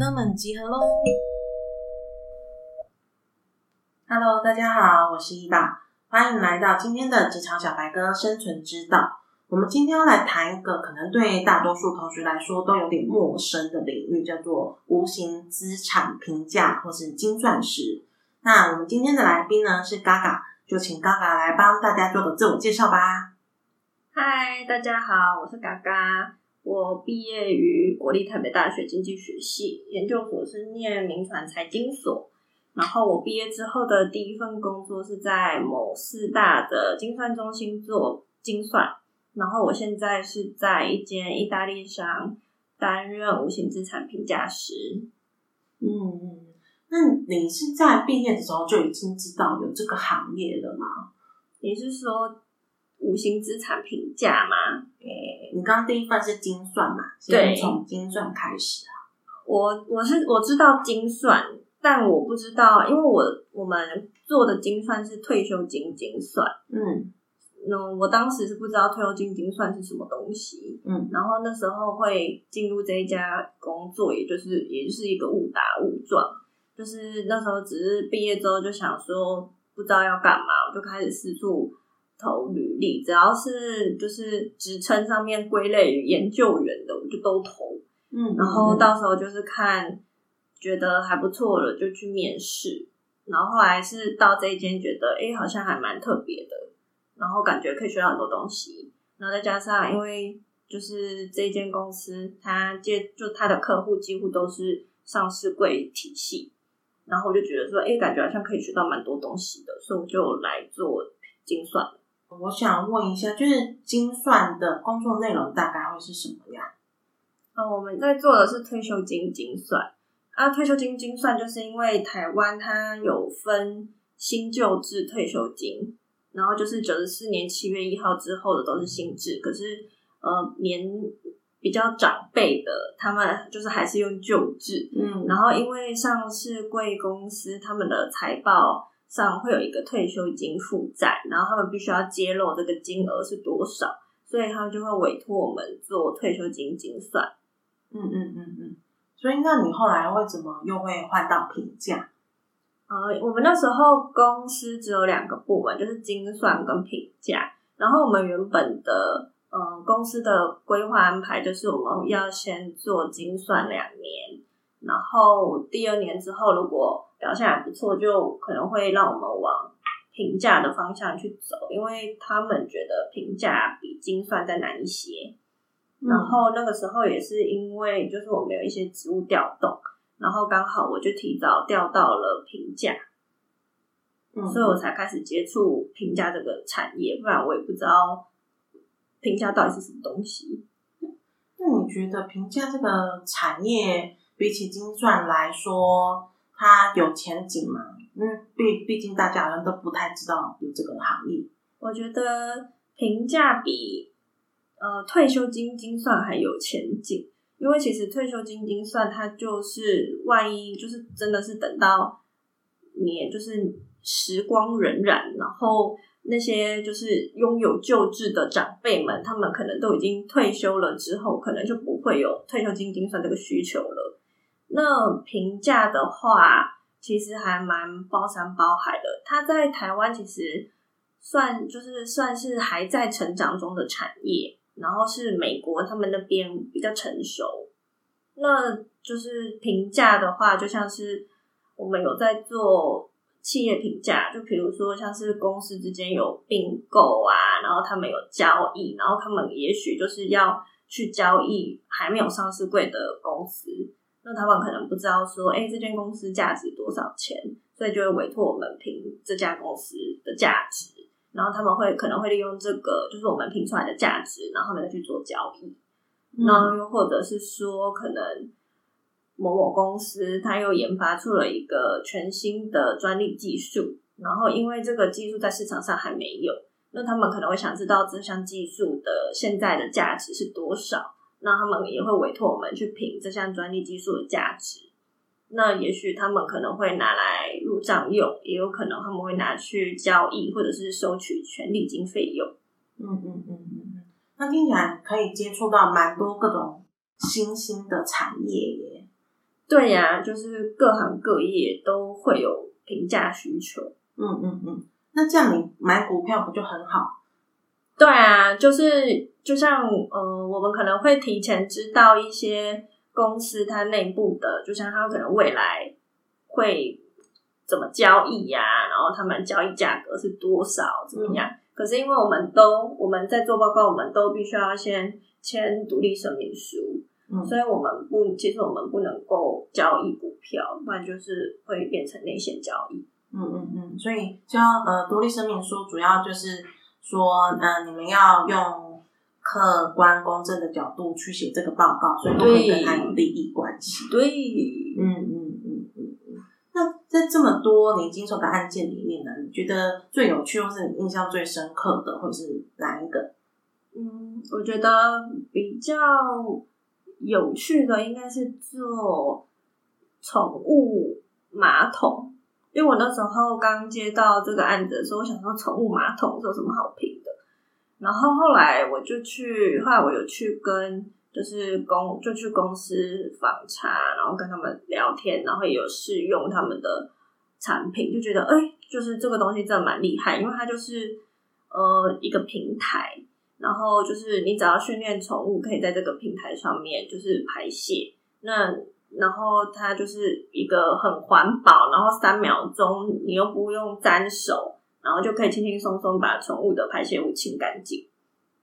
哥们集合喽！Hello，大家好，我是伊爸，欢迎来到今天的职场小白哥生存之道。我们今天要来谈一个可能对大多数同学来说都有点陌生的领域，叫做无形资产评价或是金钻石。那我们今天的来宾呢是嘎嘎，就请嘎嘎来帮大家做个自我介绍吧。嗨，大家好，我是嘎嘎。我毕业于国立台北大学经济学系，研究所是念民传财经所。然后我毕业之后的第一份工作是在某四大的精算中心做精算。然后我现在是在一间意大利商担任无形资产评价师。嗯嗯，那你是在毕业的时候就已经知道有这个行业了吗？你是说？无形资产评价吗？诶，你刚刚第一份是精算嘛？对，从精算开始啊。我我是我知道精算，但我不知道，因为我我们做的精算是退休金精算。嗯，那我当时是不知道退休金精算是什么东西。嗯，然后那时候会进入这一家工作，也就是也就是一个误打误撞，就是那时候只是毕业之后就想说不知道要干嘛，我就开始四处。投履历，只要是就是职称上面归类于研究员的，我就都投。嗯，然后到时候就是看觉得还不错了，就去面试。然后后来是到这一间，觉得哎，好像还蛮特别的，然后感觉可以学到很多东西。然后再加上，因为就是这间公司，它接就它的客户几乎都是上市柜体系，然后我就觉得说，哎，感觉好像可以学到蛮多东西的，所以我就来做精算。我想问一下，就是精算的工作内容大概会是什么样？呃，我们在做的是退休金精算啊。退休金精算就是因为台湾它有分新旧制退休金，然后就是九十四年七月一号之后的都是新制，可是呃年比较长辈的他们就是还是用旧制。嗯，然后因为上市贵公司他们的财报。上会有一个退休金负债，然后他们必须要揭露这个金额是多少，所以他们就会委托我们做退休金精算。嗯嗯嗯嗯。所以那你后来会怎么又会换到评价？呃，我们那时候公司只有两个部门，就是精算跟评价。然后我们原本的呃公司的规划安排就是我们要先做精算两年，然后第二年之后如果表现还不错，就可能会让我们往评价的方向去走，因为他们觉得评价比精算再难一些。然后那个时候也是因为就是我们有一些职务调动，然后刚好我就提早调到了评价，所以我才开始接触评价这个产业，不然我也不知道评价到底是什么东西。那你觉得评价这个产业比起精算来说？它有前景吗？嗯，毕毕竟大家好像都不太知道有这个行业。我觉得评价比呃退休金精算还有前景，因为其实退休金精算它就是万一就是真的是等到你就是时光荏苒，然后那些就是拥有旧制的长辈们，他们可能都已经退休了之后，可能就不会有退休金精算这个需求了。那评价的话，其实还蛮包山包海的。它在台湾其实算就是算是还在成长中的产业，然后是美国他们那边比较成熟。那就是评价的话，就像是我们有在做企业评价，就比如说像是公司之间有并购啊，然后他们有交易，然后他们也许就是要去交易还没有上市柜的公司。那他们可能不知道说，哎，这间公司价值多少钱，所以就会委托我们评这家公司的价值，然后他们会可能会利用这个，就是我们评出来的价值，然后他们再去做交易。然后又或者是说，可能某某公司它又研发出了一个全新的专利技术，然后因为这个技术在市场上还没有，那他们可能会想知道这项技术的现在的价值是多少。那他们也会委托我们去评这项专利技术的价值。那也许他们可能会拿来入账用，也有可能他们会拿去交易，或者是收取权利金费用。嗯嗯嗯嗯嗯。那听起来可以接触到蛮多各种新兴的产业耶。对呀、就是各行各业都会有评价需求。嗯嗯嗯，那这样你买股票不就很好？对啊，就是就像呃，我们可能会提前知道一些公司它内部的，就像它可能未来会怎么交易呀、然后他们交易价格是多少，怎么样？可是因为我们都我们在做报告，我们都必须要先签独立声明书，嗯所以我们不，其实我们不能够交易股票，不然就是会变成内线交易。嗯嗯嗯，所以交呃独立声明书主要就是说，嗯，你们要用客观公正的角度去写这个报告，所以不可以跟他有利益关系。对，嗯嗯嗯嗯嗯。那在这么多你经手的案件里面呢，你觉得最有趣或是你印象最深刻的，会是哪一个？嗯，我觉得比较有趣的应该是做宠物马桶，因为我那时候刚接到这个案子的时候，我想说宠物马桶是有什么好评的，然后后来我就去，后来我有去跟就是公就去公司访查，然后跟他们聊天，然后也有试用他们的产品，就觉得哎、就是这个东西真的蛮厉害，因为它就是呃一个平台，然后就是你只要训练宠物，可以在这个平台上面就是排泄，那然后它就是一个很环保，然后三秒钟你又不用沾手，然后就可以轻轻松松把宠物的排泄物清干净，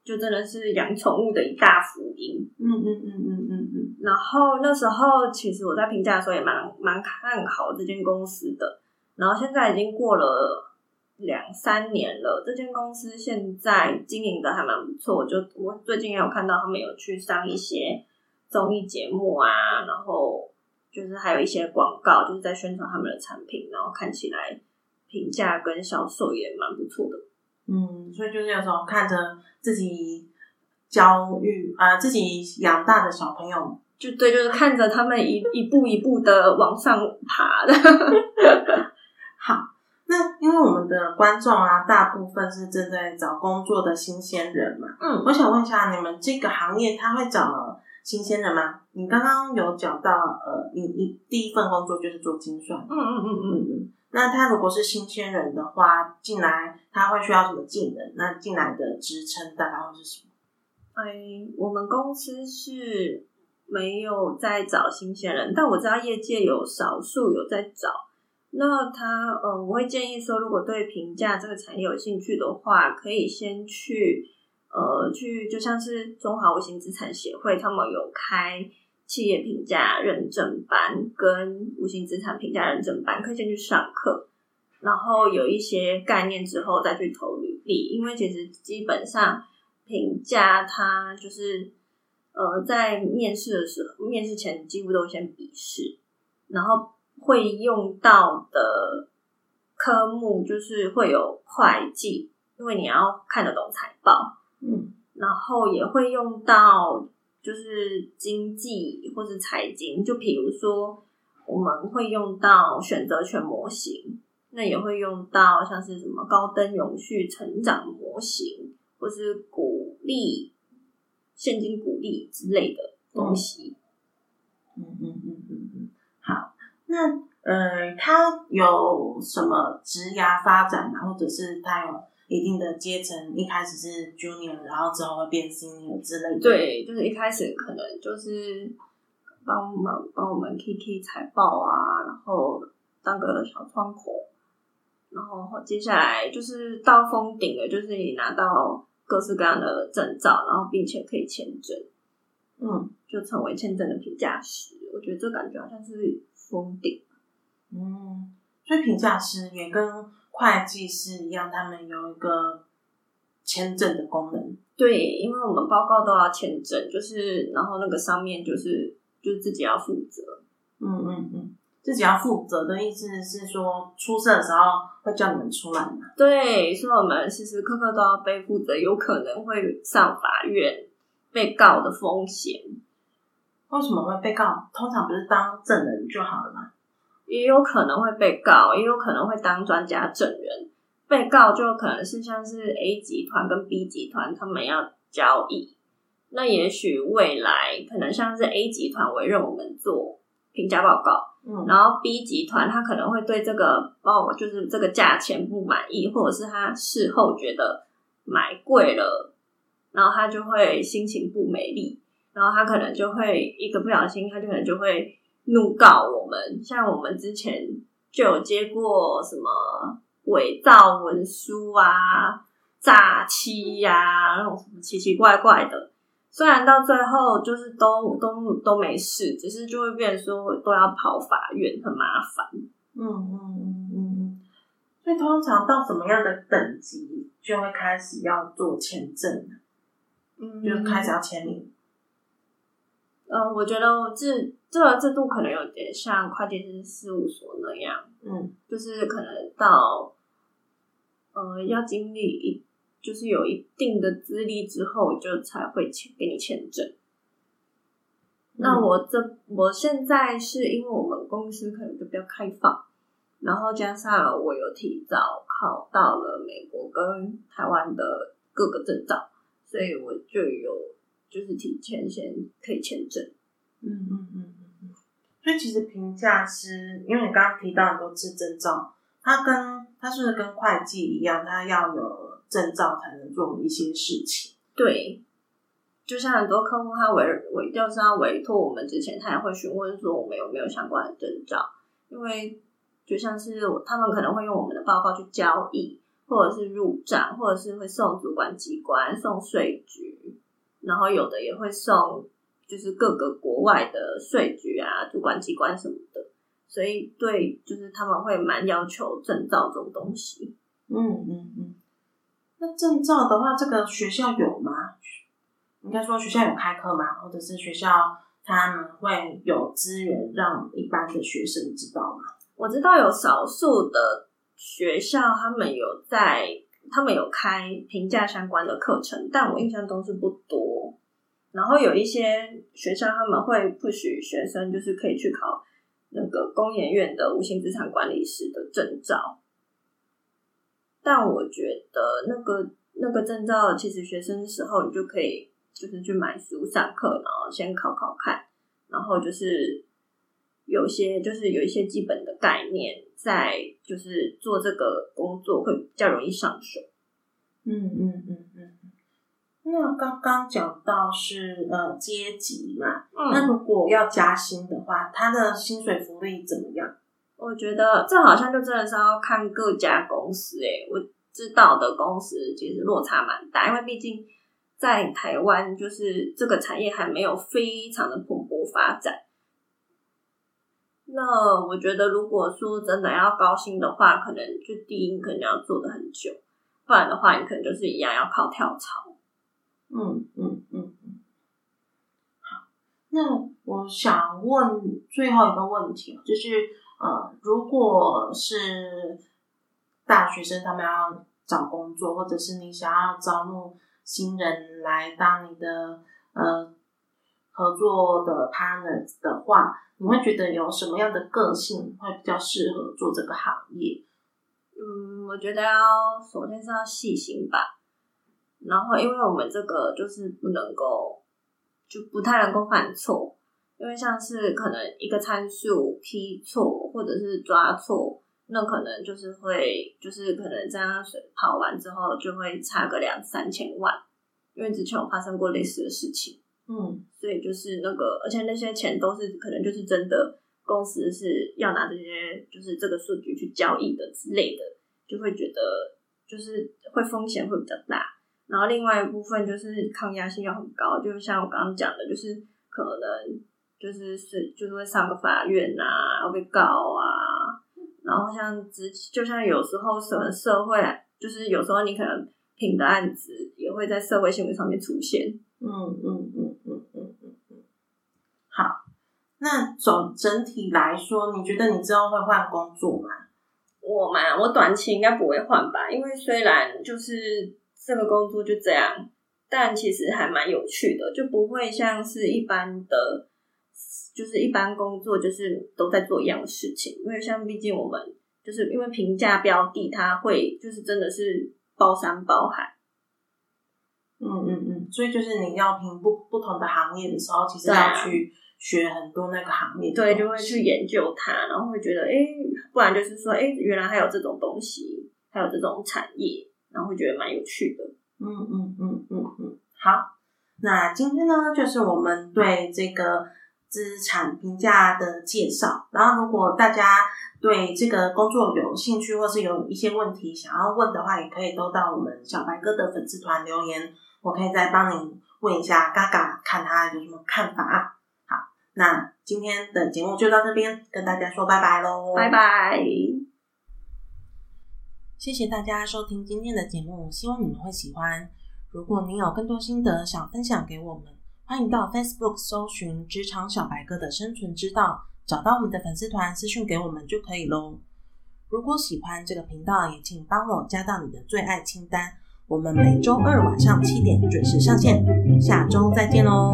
就真的是养宠物的一大福音。嗯嗯嗯嗯嗯嗯然后那时候其实我在评价的时候也蛮蛮看好这间公司的，然后现在已经过了两三年了，这间公司现在经营的还蛮不错。我就我最近也有看到他们有去上一些综艺节目啊，然后就是还有一些广告，就是在宣传他们的产品，然后看起来评价跟销售也蛮不错的。嗯，所以就是有时候看着自己教育呃自己养大的小朋友，就对，就是看着他们一 一步一步的往上爬的。好，那因为我们的观众啊，大部分是正在找工作的新鲜人嘛，嗯我想问一下，你们这个行业他会找新鲜人吗？你刚刚有讲到，呃，你你第一份工作就是做精算，嗯嗯嗯嗯。嗯嗯，那他如果是新鲜人的话，进来他会需要什么技能？那进来的职称大概会是什么？哎，我们公司是没有在找新鲜人，但我知道业界有少数有在找。那他呃，我会建议说，如果对评价这个产业有兴趣的话，可以先去呃去，就像是中华无形资产协会，他们有开企业评价认证班跟无形资产评价认证班，可以先去上课。然后有一些概念之后再去投履历，因为其实基本上评价它就是呃在面试的时候，面试前几乎都先笔试，然后会用到的科目就是会有会计，因为你要看得懂财报，嗯然后也会用到就是经济或是财经，就比如说我们会用到选择权模型，那也会用到像是什么高登永续成长模型，或是鼓励现金鼓励之类的东西。嗯嗯嗯嗯嗯，好，那呃，他有什么职涯发展啊？或者是他有一定的阶层，一开始是 junior，然后之后会变 senior 之类的？，对，就是一开始可能就是帮我们帮我们 key 财报啊，然后当个小窗口，然后接下来就是到封顶了，就是你拿到各式各样的证照，然后并且可以签证，嗯就成为签证的评价师。我觉得这感觉好像是封顶。嗯，所以评价师也跟会计师一样，他们有一个签证的功能。对，因为我们报告都要签证，就是然后那个上面就是就自己要负责。嗯嗯嗯，自己要负责的意思是说，出事的时候会叫你们出来嘛？对，所以我们时时刻刻都要背负着有可能会上法院被告的风险，为什么会被告？通常不是当证人就好了嘛？也有可能会被告，也有可能会当专家证人。被告就可能是像是 A 集团跟 B 集团他们要交易，那也许未来可能像是 A 集团委任我们做评价报告，嗯然后 B 集团他可能会对这个报就是这个价钱不满意，或者是他事后觉得买贵了，然后他就会心情不美丽，然后他可能就会一个不小心，他就可能就会怒告我们。像我们之前就有接过什么伪造文书啊、诈欺呀、那种什么奇奇怪怪的。虽然到最后就是都都都没事，只是就会变成说都要跑法院，很麻烦。嗯嗯嗯嗯嗯。所以通常到什么样的等级就会开始要做签证，嗯就开始要签名。呃，我觉得这这个制度可能有点像会计师事务所那样，嗯就是可能到呃要经历一就是有一定的资历之后，就才会签给你签证。那我这我现在是因为我们公司可能就比较开放，然后加上我有提早考到了美国跟台湾的各个证照，所以我就有就是提前先可以签证。嗯嗯嗯。所以其实评价师，因为你刚刚提到很多次证照，他跟他是不是跟会计一样，他要有证照才能做一些事情。对，就像很多客户他委委就是要委托我们之前，他也会询问说我们有没有相关的证照，因为就像是他们可能会用我们的报告去交易，或者是入账，或者是会送主管机关、送税局，然后有的也会送就是各个国外的税局啊、主管机关什么的，所以对，就是他们会蛮要求证照这种东西。嗯嗯嗯。那证照的话，这个学校有吗？应该说学校有开课吗？或者是学校他们会有资源让一般的学生知道吗？我知道有少数的学校，他们有在，他们有开评价相关的课程，但我印象中是不多。然后有一些学校他们会不许学生就是可以去考那个工研院的无形资产管理师的证照，但我觉得那个那个证照，其实学生时候你就可以就是去买书上课，然后先考考看，然后就是有些就是有一些基本的概念，在就是做这个工作会比较容易上手。嗯嗯嗯嗯。那刚刚讲到是呃阶级嘛，那嗯，如果要加薪的话，他的薪水福利怎么样？我觉得这好像就真的是要看各家公司诶、我知道的公司其实落差蛮大，因为毕竟在台湾就是这个产业还没有非常的蓬勃发展。那我觉得，如果说真的要高薪的话，可能就第一你可能要做的很久，不然的话，你可能就是一样要靠跳槽。嗯嗯嗯嗯。好，那我想问最后一个问题，就是呃，如果是大学生他们要找工作，或者是你想要招募新人来当你的呃合作的 partners 的话，你会觉得有什么样的个性会比较适合做这个行业？嗯，我觉得要首先是要细心吧，然后因为我们这个就是不能够，就不太能够犯错，因为像是可能一个参数批错或者是抓错，那可能就是会就是可能这样水跑完之后就会差个两三千万，因为之前有发生过类似的事情。嗯所以就是那个，而且那些钱都是可能就是真的公司是要拿这些就是这个数据去交易的之类的，就会觉得就是会风险会比较大。然后另外一部分就是抗压性要很高，就像我刚刚讲的，就是可能就是是就是会上个法院啊，要被告啊。然后像之就像有时候什么社会，就是有时候你可能评的案子也会在社会新闻上面出现。嗯嗯嗯嗯嗯嗯嗯，好。那总整体来说，你觉得你之后会换工作吗？我嘛，我短期应该不会换吧，因为虽然就是这个工作就这样，但其实还蛮有趣的，就不会像是一般的，就是一般工作就是都在做一样的事情。因为像毕竟我们就是因为评价标的，它会就是真的是包山包海，嗯嗯嗯，所以就是你要评不不同的行业的时候，其实要去学很多那个行业，对，就会去研究它，然后会觉得，哎，不然就是说，哎，原来还有这种东西，还有这种产业，然后会觉得蛮有趣的。嗯嗯嗯嗯嗯，好，那今天呢，就是我们对这个资产评价的介绍。然后，如果大家对这个工作有兴趣，或是有一些问题想要问的话，也可以都到我们小白哥的粉丝团留言，我可以再帮你问一下嘎嘎，看他有什么看法。好，那今天的节目就到这边，跟大家说拜拜喽，拜拜。谢谢大家收听今天的节目，希望你们会喜欢。如果您有更多心得想分享给我们，欢迎到 Facebook 搜寻“职场小白哥的生存之道”，找到我们的粉丝团私讯给我们就可以喽。如果喜欢这个频道，也请帮我加到你的最爱清单。我们每周二晚上七点准时上线，下周再见喽。